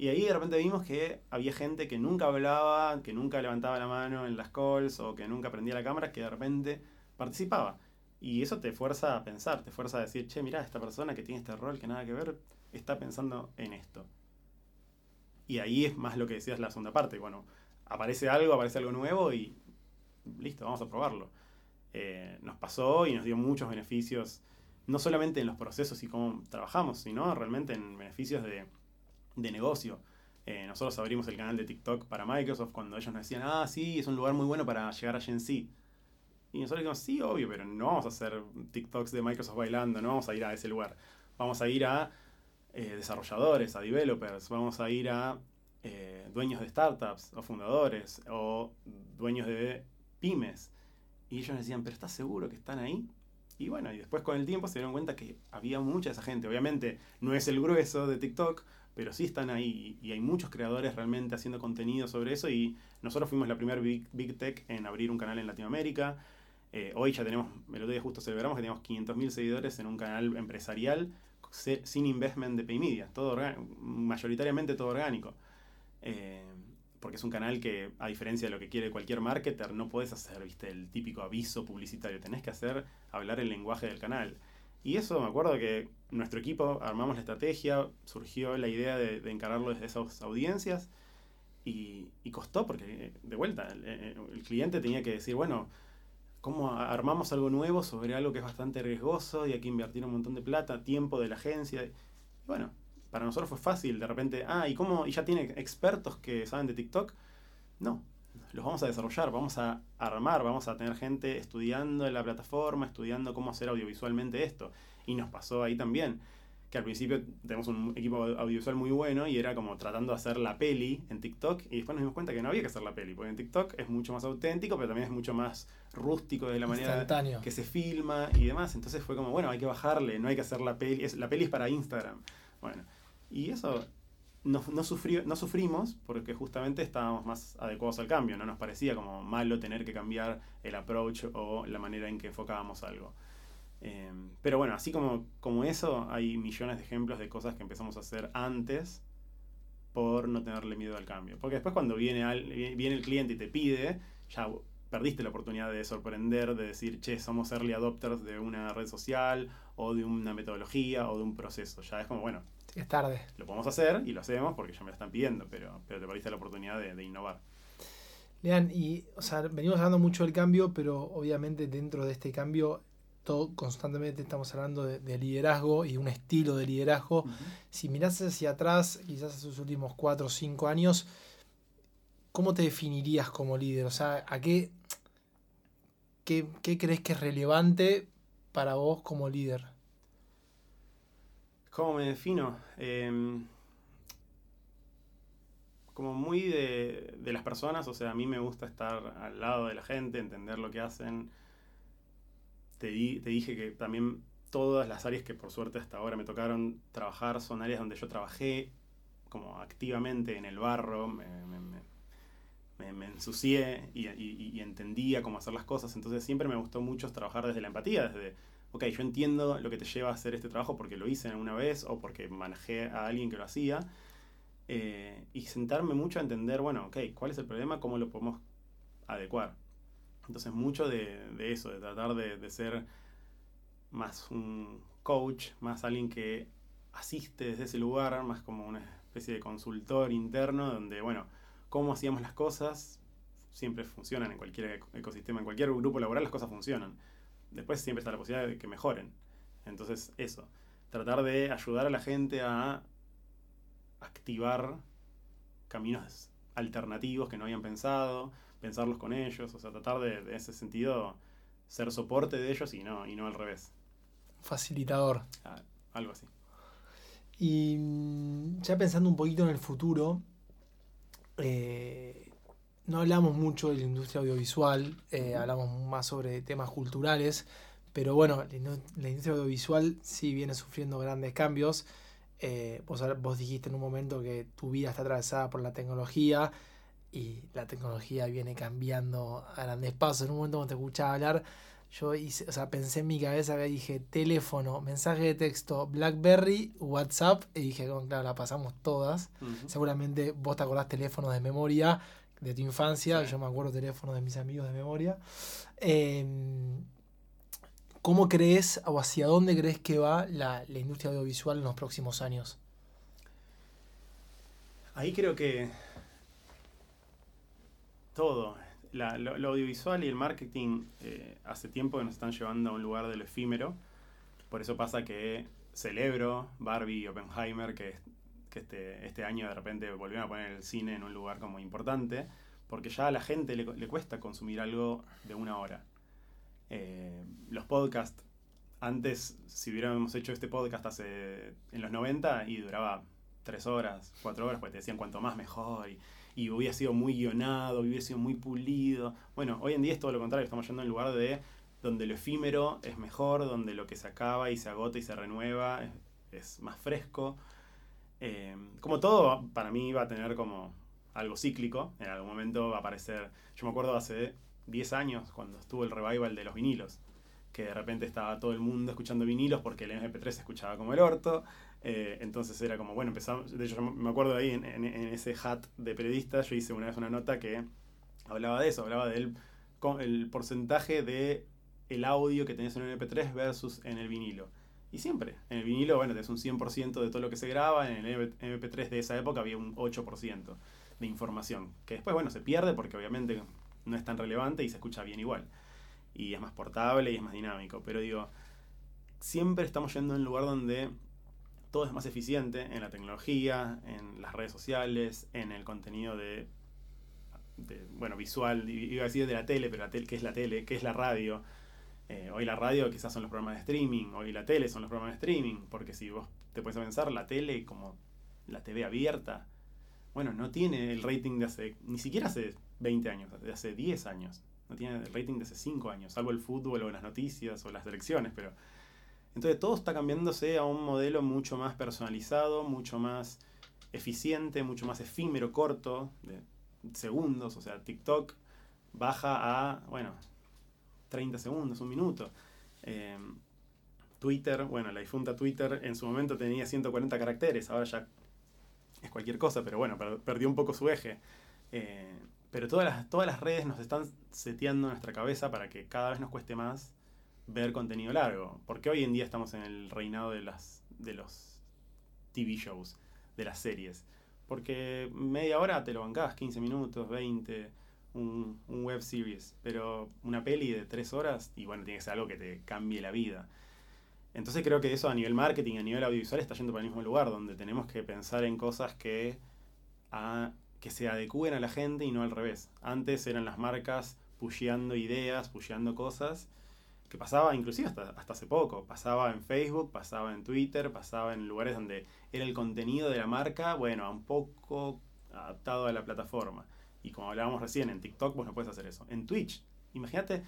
Y ahí de repente vimos que había gente que nunca hablaba, que nunca levantaba la mano en las calls o que nunca prendía la cámara, que de repente participaba. Y eso te fuerza a pensar, te fuerza a decir, che, mirá, esta persona que tiene este rol que nada que ver, está pensando en esto. Y ahí es más lo que decías la segunda parte. Bueno, aparece algo, aparece algo nuevo y listo, vamos a probarlo. Eh, nos pasó y nos dio muchos beneficios, no solamente en los procesos y cómo trabajamos, sino realmente en beneficios de, de negocio. Eh, nosotros abrimos el canal de TikTok para Microsoft cuando ellos nos decían, ah, sí, es un lugar muy bueno para llegar a Gen Z. Y nosotros dijimos, sí, obvio, pero no vamos a hacer TikToks de Microsoft bailando, no vamos a ir a ese lugar. Vamos a ir a eh, desarrolladores, a developers, vamos a ir a eh, dueños de startups o fundadores o dueños de pymes. Y ellos decían, pero ¿estás seguro que están ahí? Y bueno, y después con el tiempo se dieron cuenta que había mucha esa gente. Obviamente no es el grueso de TikTok, pero sí están ahí y hay muchos creadores realmente haciendo contenido sobre eso y nosotros fuimos la primera Big, Tech en abrir un canal en Latinoamérica. Eh, hoy ya tenemos, el otro día justo celebramos que tenemos 500.000 seguidores en un canal empresarial sin investment de Paymedia, todo mayoritariamente todo orgánico. Eh, porque es un canal que, a diferencia de lo que quiere cualquier marketer, no puedes hacer, viste, el típico aviso publicitario. Tenés que hacer, hablar el lenguaje del canal. Y eso me acuerdo que nuestro equipo armamos la estrategia, surgió la idea de, de encararlo desde esas audiencias y, costó porque, de vuelta, el, el cliente tenía que decir, bueno, ¿cómo armamos algo nuevo sobre algo que es bastante riesgoso y hay que invertir un montón de plata, tiempo de la agencia? Bueno, para nosotros fue fácil, de repente, ah, ¿y cómo? ¿Y ya tiene expertos que saben de TikTok? No, los vamos a desarrollar, vamos a armar, vamos a tener gente estudiando en la plataforma, estudiando cómo hacer audiovisualmente esto. Y nos pasó ahí también, que al principio tenemos un equipo audiovisual muy bueno y era como tratando de hacer la peli en TikTok y después nos dimos cuenta que no había que hacer la peli, porque en TikTok es mucho más auténtico, pero también es mucho más rústico de la manera que se filma y demás. Entonces fue como, bueno, hay que bajarle, no hay que hacer la peli, es, la peli es para Instagram. Bueno, y eso no, no, no sufrimos porque justamente estábamos más adecuados al cambio, no nos parecía como malo tener que cambiar el approach o la manera en que enfocábamos algo. Em, pero bueno, así como, como eso, hay millones de ejemplos de cosas que empezamos a hacer antes por no tenerle miedo al cambio. Porque después cuando viene, al, viene el cliente y te pide, ya perdiste la oportunidad de sorprender, de decir, che, somos early adopters de una red social o de una metodología o de un proceso. Ya es como, bueno, es tarde. Lo podemos hacer y lo hacemos porque ya me lo están pidiendo, pero, pero te perdiste la oportunidad de, innovar. Lean, y o sea, venimos hablando mucho del cambio, pero obviamente dentro de este cambio todo, constantemente estamos hablando de, liderazgo y un estilo de liderazgo. Si miras hacia atrás, quizás a sus últimos cuatro o cinco años, ¿cómo te definirías como líder? O sea, ¿a qué, qué, qué crees que es relevante para vos como líder? ¿Cómo me defino? Em, como muy de, de, las personas, o sea, a mí me gusta estar al lado de la gente, entender lo que hacen. Te, te dije que también todas las áreas que por suerte hasta ahora me tocaron trabajar son áreas donde yo trabajé como activamente en el barro, me, me, me, ensucié y, entendía cómo hacer las cosas, entonces siempre me gustó mucho trabajar desde la empatía, desde ok, yo entiendo lo que te lleva a hacer este trabajo porque lo hice alguna vez o porque manejé a alguien que lo hacía. Eh, y sentarme mucho a entender, bueno, ok, ¿cuál es el problema? ¿Cómo lo podemos adecuar? Entonces, mucho de, eso, de tratar de, ser más un coach, más alguien que asiste desde ese lugar, más como una especie de consultor interno, donde, bueno, cómo hacíamos las cosas, siempre funcionan en cualquier ecosistema, en cualquier grupo laboral las cosas funcionan después siempre está la posibilidad de que mejoren. Entonces, eso, tratar de ayudar a la gente a activar caminos alternativos que no habían pensado, pensarlos con ellos, o sea, tratar de, de ese sentido ser soporte de ellos y no, y no al revés. Facilitador. Ah, algo así. Y mm, ya pensando un poquito en el futuro, eh, no hablamos mucho de la industria audiovisual, eh, hablamos más sobre temas culturales, pero bueno, la, industria audiovisual sí viene sufriendo grandes cambios. Eh, vos, vos dijiste en un momento que tu vida está atravesada por la tecnología y la tecnología viene cambiando a grandes pasos. En un momento cuando te escuchaba hablar, yo hice, o sea, pensé en mi cabeza que dije teléfono, mensaje de texto, Blackberry, WhatsApp, y dije, claro, la pasamos todas. Seguramente vos te acordás teléfonos de memoria, de tu infancia, yo me acuerdo teléfono de mis amigos de memoria. Em, ¿Cómo crees o hacia dónde crees que va la, industria audiovisual en los próximos años? Ahí creo que todo, lo, audiovisual y el marketing eh, hace tiempo que nos están llevando a un lugar del efímero. Por eso pasa que celebro Barbie y Oppenheimer, que que este, este año de repente volvieron a poner el cine en un lugar como importante, porque ya a la gente le, cuesta consumir algo de una hora. Eh, los podcasts, antes, si hubiéramos hecho este podcast hace en los 90 y duraba tres horas, cuatro horas, pues te decían cuanto más mejor y, y hubiera sido muy guionado, hubiera sido muy pulido. Bueno, hoy en día es todo lo contrario, estamos yendo en lugar de donde lo efímero es mejor, donde lo que se acaba y se agota y se renueva es más fresco. Eh, como todo, para mí va a tener como algo cíclico. En algún momento va a aparecer. Yo me acuerdo hace 10 años cuando estuvo el revival de los vinilos. Que de repente estaba todo el mundo escuchando vinilos porque el MP3 se escuchaba como el orto. Eh, entonces era como, bueno, empezamos. De hecho, yo me acuerdo ahí en, ese hat de periodistas, yo hice una vez una nota que hablaba de eso, hablaba del el porcentaje de el audio que tenías en un MP3 versus en el vinilo. Y siempre, en el vinilo, bueno, tenés un 100% de todo lo que se graba, en el MP3 de esa época había un 8% de información, que después, bueno, se pierde porque obviamente no es tan relevante y se escucha bien igual. Y es más portable y es más dinámico, pero digo, siempre estamos yendo a un lugar donde todo es más eficiente en la tecnología, en las redes sociales, en el contenido de, bueno, visual, iba a decir de la tele, pero la tele, ¿qué es la tele? ¿Qué es la radio? Eh, hoy la radio quizás son los programas de streaming, hoy la tele son los programas de streaming, porque si vos te puedes pensar, la tele como la TV abierta, bueno, no tiene el rating de hace, ni siquiera hace 20 años, de hace 10 años, no tiene el rating de hace 5 años, salvo el fútbol o las noticias o las elecciones, pero... Entonces todo está cambiándose a un modelo mucho más personalizado, mucho más eficiente, mucho más efímero, corto, de segundos, o sea, TikTok baja a, bueno, 30 segundos, un minuto. Eh, Twitter, bueno, la difunta Twitter en su momento tenía 140 caracteres, ahora ya es cualquier cosa, pero bueno, perdió un poco su eje. Eh, pero todas las, todas las redes nos están seteando nuestra cabeza para que cada vez nos cueste más ver contenido largo. Porque hoy en día estamos en el reinado de, las, de los TV shows, de las series. Porque media hora te lo bancás, 15 minutos, 20, un, web series. Pero una peli de 3 horas, y bueno, tiene que ser algo que te cambie la vida. Entonces creo que eso a nivel marketing, a nivel audiovisual, está yendo para el mismo lugar, donde tenemos que pensar en cosas que, que se adecúen a la gente y no al revés. Antes eran las marcas pusheando ideas, pusheando cosas, que pasaba inclusive hasta, hasta hace poco. Pasaba en Facebook, pasaba en Twitter, pasaba en lugares donde era el contenido de la marca, bueno, un poco adaptado a la plataforma. Y como hablábamos recién, en TikTok vos no puedes hacer eso. En Twitch, imagínate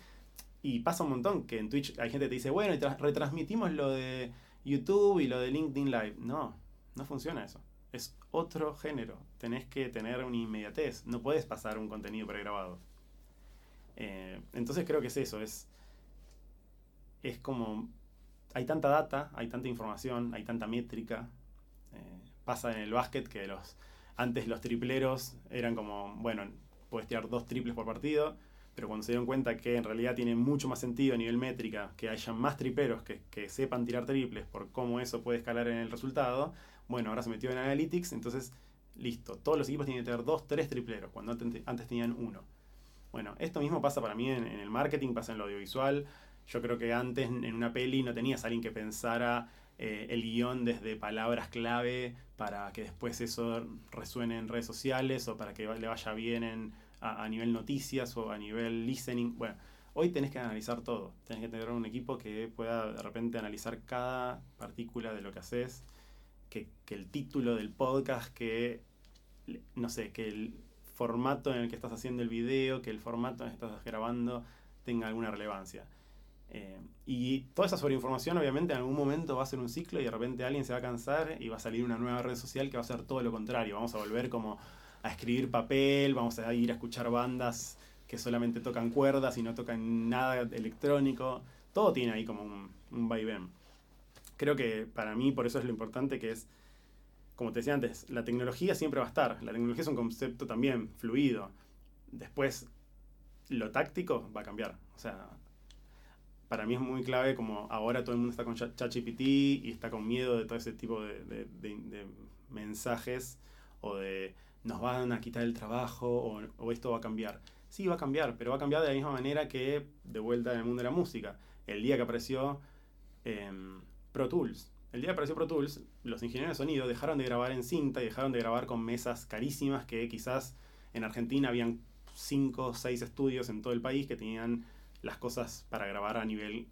y pasa un montón que en Twitch hay gente que te dice, bueno, y retransmitimos lo de YouTube y lo de LinkedIn Live. No, no funciona eso. Es otro género. Tenés que tener una inmediatez. No puedes pasar un contenido pregrabado. Eh, entonces creo que es eso. Es, es como. Hay tanta data, hay tanta información, hay tanta métrica. Eh, pasa en el básquet que los antes los tripleros eran como, bueno, puedes tirar dos triples por partido pero cuando se dieron cuenta que en realidad tiene mucho más sentido a nivel métrica que haya más triperos que, que, sepan tirar triples por cómo eso puede escalar en el resultado, bueno, ahora se metió en Analytics, entonces listo, todos los equipos tienen que tener dos, tres tripleros, cuando antes, tenían uno. Bueno, esto mismo pasa para mí en, el marketing, pasa en lo audiovisual. Yo creo que antes en una peli no tenías a alguien que pensara eh, el guion desde palabras clave para que después eso resuene en redes sociales o para que le vaya bien en a, nivel noticias o a nivel listening. Bueno, hoy tenés que analizar todo. Tenés que tener un equipo que pueda de repente analizar cada partícula de lo que haces, que, el título del podcast, que, no sé, que el formato en el que estás haciendo el video, que el formato en el que estás grabando tenga alguna relevancia. Eh, y toda esa sobreinformación obviamente en algún momento va a ser un ciclo y de repente alguien se va a cansar y va a salir una nueva red social que va a ser todo lo contrario. Vamos a volver como a escribir papel, vamos a ir a escuchar bandas que solamente tocan cuerdas y no tocan nada electrónico. Todo tiene ahí como un, un vaivén. Creo que para mí por eso es lo importante que es, como te decía antes, la tecnología siempre va a estar. La tecnología es un concepto también fluido. Después, lo táctico va a cambiar. O sea, para mí es muy clave como ahora todo el mundo está con ChatGPT y está con miedo de todo ese tipo de, mensajes o de nos van a quitar el trabajo o, esto va a cambiar. Sí, va a cambiar, pero va a cambiar de la misma manera que de vuelta en el mundo de la música. El día que apareció em, Pro Tools. El día que apareció Pro Tools, los ingenieros de sonido dejaron de grabar en cinta y dejaron de grabar con mesas carísimas que quizás en Argentina habían 5 o 6 estudios en todo el país que tenían las cosas para grabar a nivel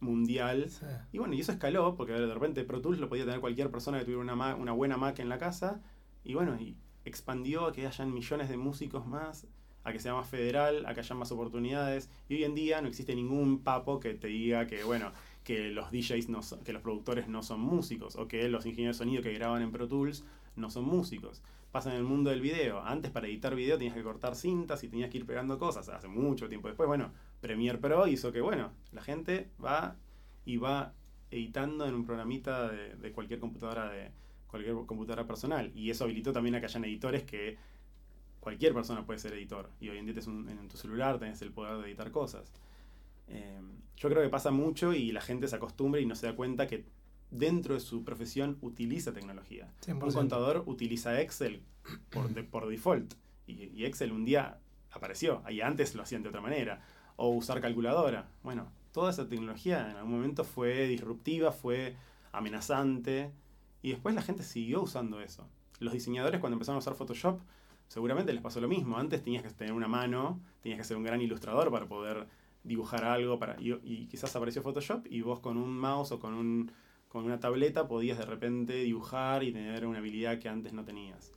mundial. Y bueno, y eso escaló porque de repente Pro Tools lo podía tener cualquier persona que tuviera una, una buena Mac en la casa. Y bueno, y expandió a que hayan millones de músicos más, a que sea más federal, a que haya más oportunidades. Y hoy en día no existe ningún papo que te diga que, bueno, que los DJs no que los productores no son músicos, o que los ingenieros de sonido que graban en Pro Tools no son músicos. Pasa en el mundo del video. Antes para editar video tenías que cortar cintas y tenías que ir pegando cosas. Hace mucho tiempo después, bueno, Premiere Pro hizo que, bueno, la gente va y va editando en un programita de cualquier computadora de, cualquier computadora personal. Y eso habilitó también a que hayan editores que cualquier persona puede ser editor. Y hoy en día en tu celular tenés el poder de editar cosas. Eh, yo creo que pasa mucho y la gente se acostumbra y no se da cuenta que dentro de su profesión utiliza tecnología. Un contador utiliza Excel por, por default. Y, y, Excel un día apareció. Y antes lo hacían de otra manera. O usar calculadora. Bueno, toda esa tecnología en algún momento fue disruptiva, fue amenazante. Y después la gente siguió usando eso. Los diseñadores cuando empezaron a usar Photoshop, seguramente les pasó lo mismo. Antes tenías que tener una mano, tenías que ser un gran ilustrador para poder dibujar algo. Para, y, quizás apareció Photoshop y vos con un mouse o con, un, con una tableta podías de repente dibujar y tener una habilidad que antes no tenías.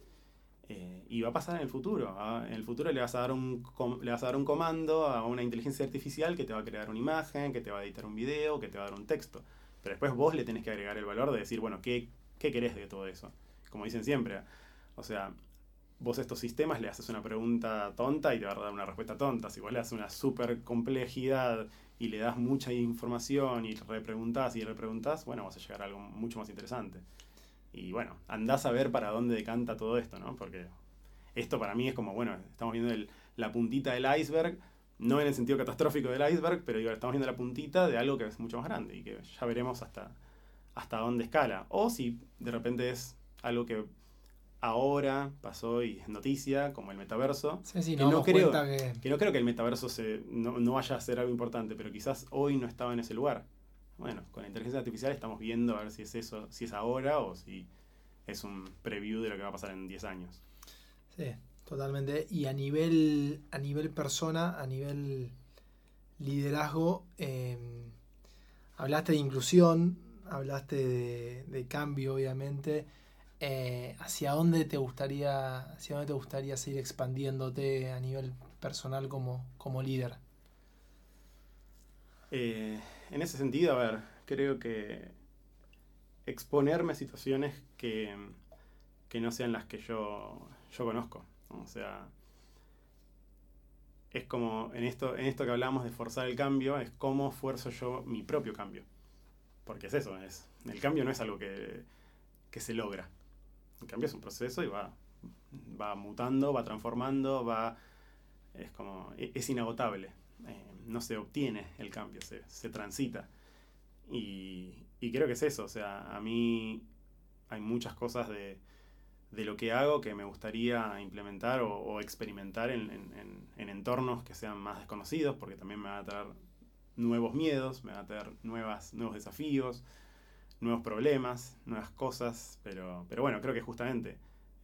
Eh, y va a pasar en el futuro. ¿ah? En el futuro le vas, a dar un, le vas a dar un comando a una inteligencia artificial que te va a crear una imagen, que te va a editar un video, que te va a dar un texto. Pero después vos le tenés que agregar el valor de decir, bueno, ¿qué, ¿Qué querés de todo eso? como dicen siempre. O sea, vos estos sistemas le haces una pregunta tonta y te va a dar una respuesta tonta. Si vos le haces una super complejidad y le das mucha información y repreguntás y repreguntás, bueno, vas a llegar a algo mucho más interesante. Y bueno, andás a ver para dónde decanta todo esto, ¿no? Porque esto para mí es como, bueno, estamos viendo la puntita del iceberg, no en el sentido catastrófico del iceberg, pero estamos viendo la puntita de algo que es mucho más grande y que ya veremos hasta, hasta dónde escala. O si de repente es algo que ahora pasó y es noticia, como el metaverso. que, no creo, que... no creo que el metaverso se, no, vaya a ser algo importante, pero quizás hoy no estaba en ese lugar. Bueno, con la inteligencia artificial estamos viendo a ver si es eso, si es ahora o si es un preview de lo que va a pasar en 10 años. Sí, totalmente. Y a nivel, a nivel persona, a nivel liderazgo, em, hablaste de inclusión, hablaste de, de cambio, obviamente. Eh, ¿hacia dónde te gustaría, hacia dónde te gustaría seguir expandiéndote a nivel personal como, como líder? Eh, en ese sentido, a ver, creo que exponerme a situaciones que, no sean las que yo, yo conozco. O sea, es como en esto, en esto que hablamos de forzar el cambio, es cómo fuerzo yo mi propio cambio. Porque es eso, es, el cambio no es algo que, que se logra. En cambio es un proceso y va, va mutando, va transformando, va. Es como. E, es inagotable. Eh, no se obtiene el cambio, se, se transita. Y, y, creo que es eso. O sea, a mí hay muchas cosas de, de lo que hago que me gustaría implementar o, experimentar en, en, en, entornos que sean más desconocidos, porque también me va a traer nuevos miedos, me va a traer nuevas, nuevos desafíos nuevos problemas, nuevas cosas, pero, pero bueno, creo que justamente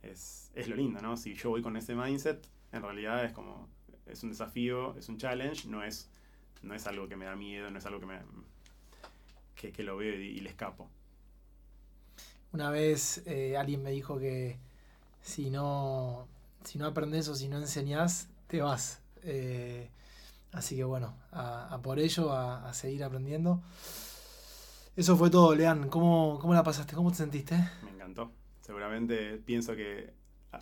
es, lo lindo, ¿no? Si yo voy con ese mindset, en realidad es como, es un desafío, es un challenge, no es, no es algo que me da miedo, no es algo que me que, lo veo y, le escapo. Una vez eh, alguien me dijo que si no, si no aprendes o si no enseñas te vas. Eh, así que bueno, a, por ello, a seguir aprendiendo. Eso fue todo, Lean. ¿Cómo, ¿Cómo la pasaste? ¿Cómo te sentiste? Me encantó. Seguramente pienso que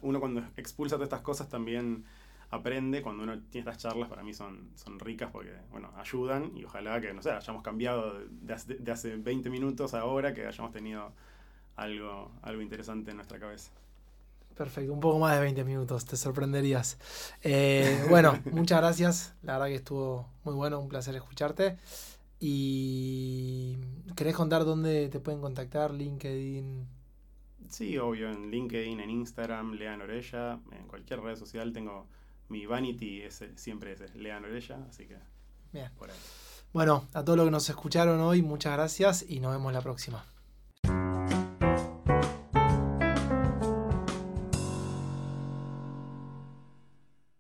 uno cuando expulsa todas estas cosas también aprende. Cuando uno tiene estas charlas, para mí son, son ricas porque, bueno, ayudan y ojalá que, no sé, hayamos cambiado de hace, de hace 20 minutos a ahora, que hayamos tenido algo, algo interesante en nuestra cabeza. Perfecto, un poco más de 20 minutos, te sorprenderías. Eh, bueno, muchas gracias, la verdad que estuvo muy bueno, un placer escucharte. ¿Y querés contar dónde te pueden contactar? LinkedIn. Sí, obvio, en LinkedIn, en Instagram, Lean Orella, en cualquier red social tengo mi vanity, ese, siempre es Lean Orella, así que Bien. Bueno, a todos los que nos escucharon hoy, muchas gracias y nos vemos la próxima.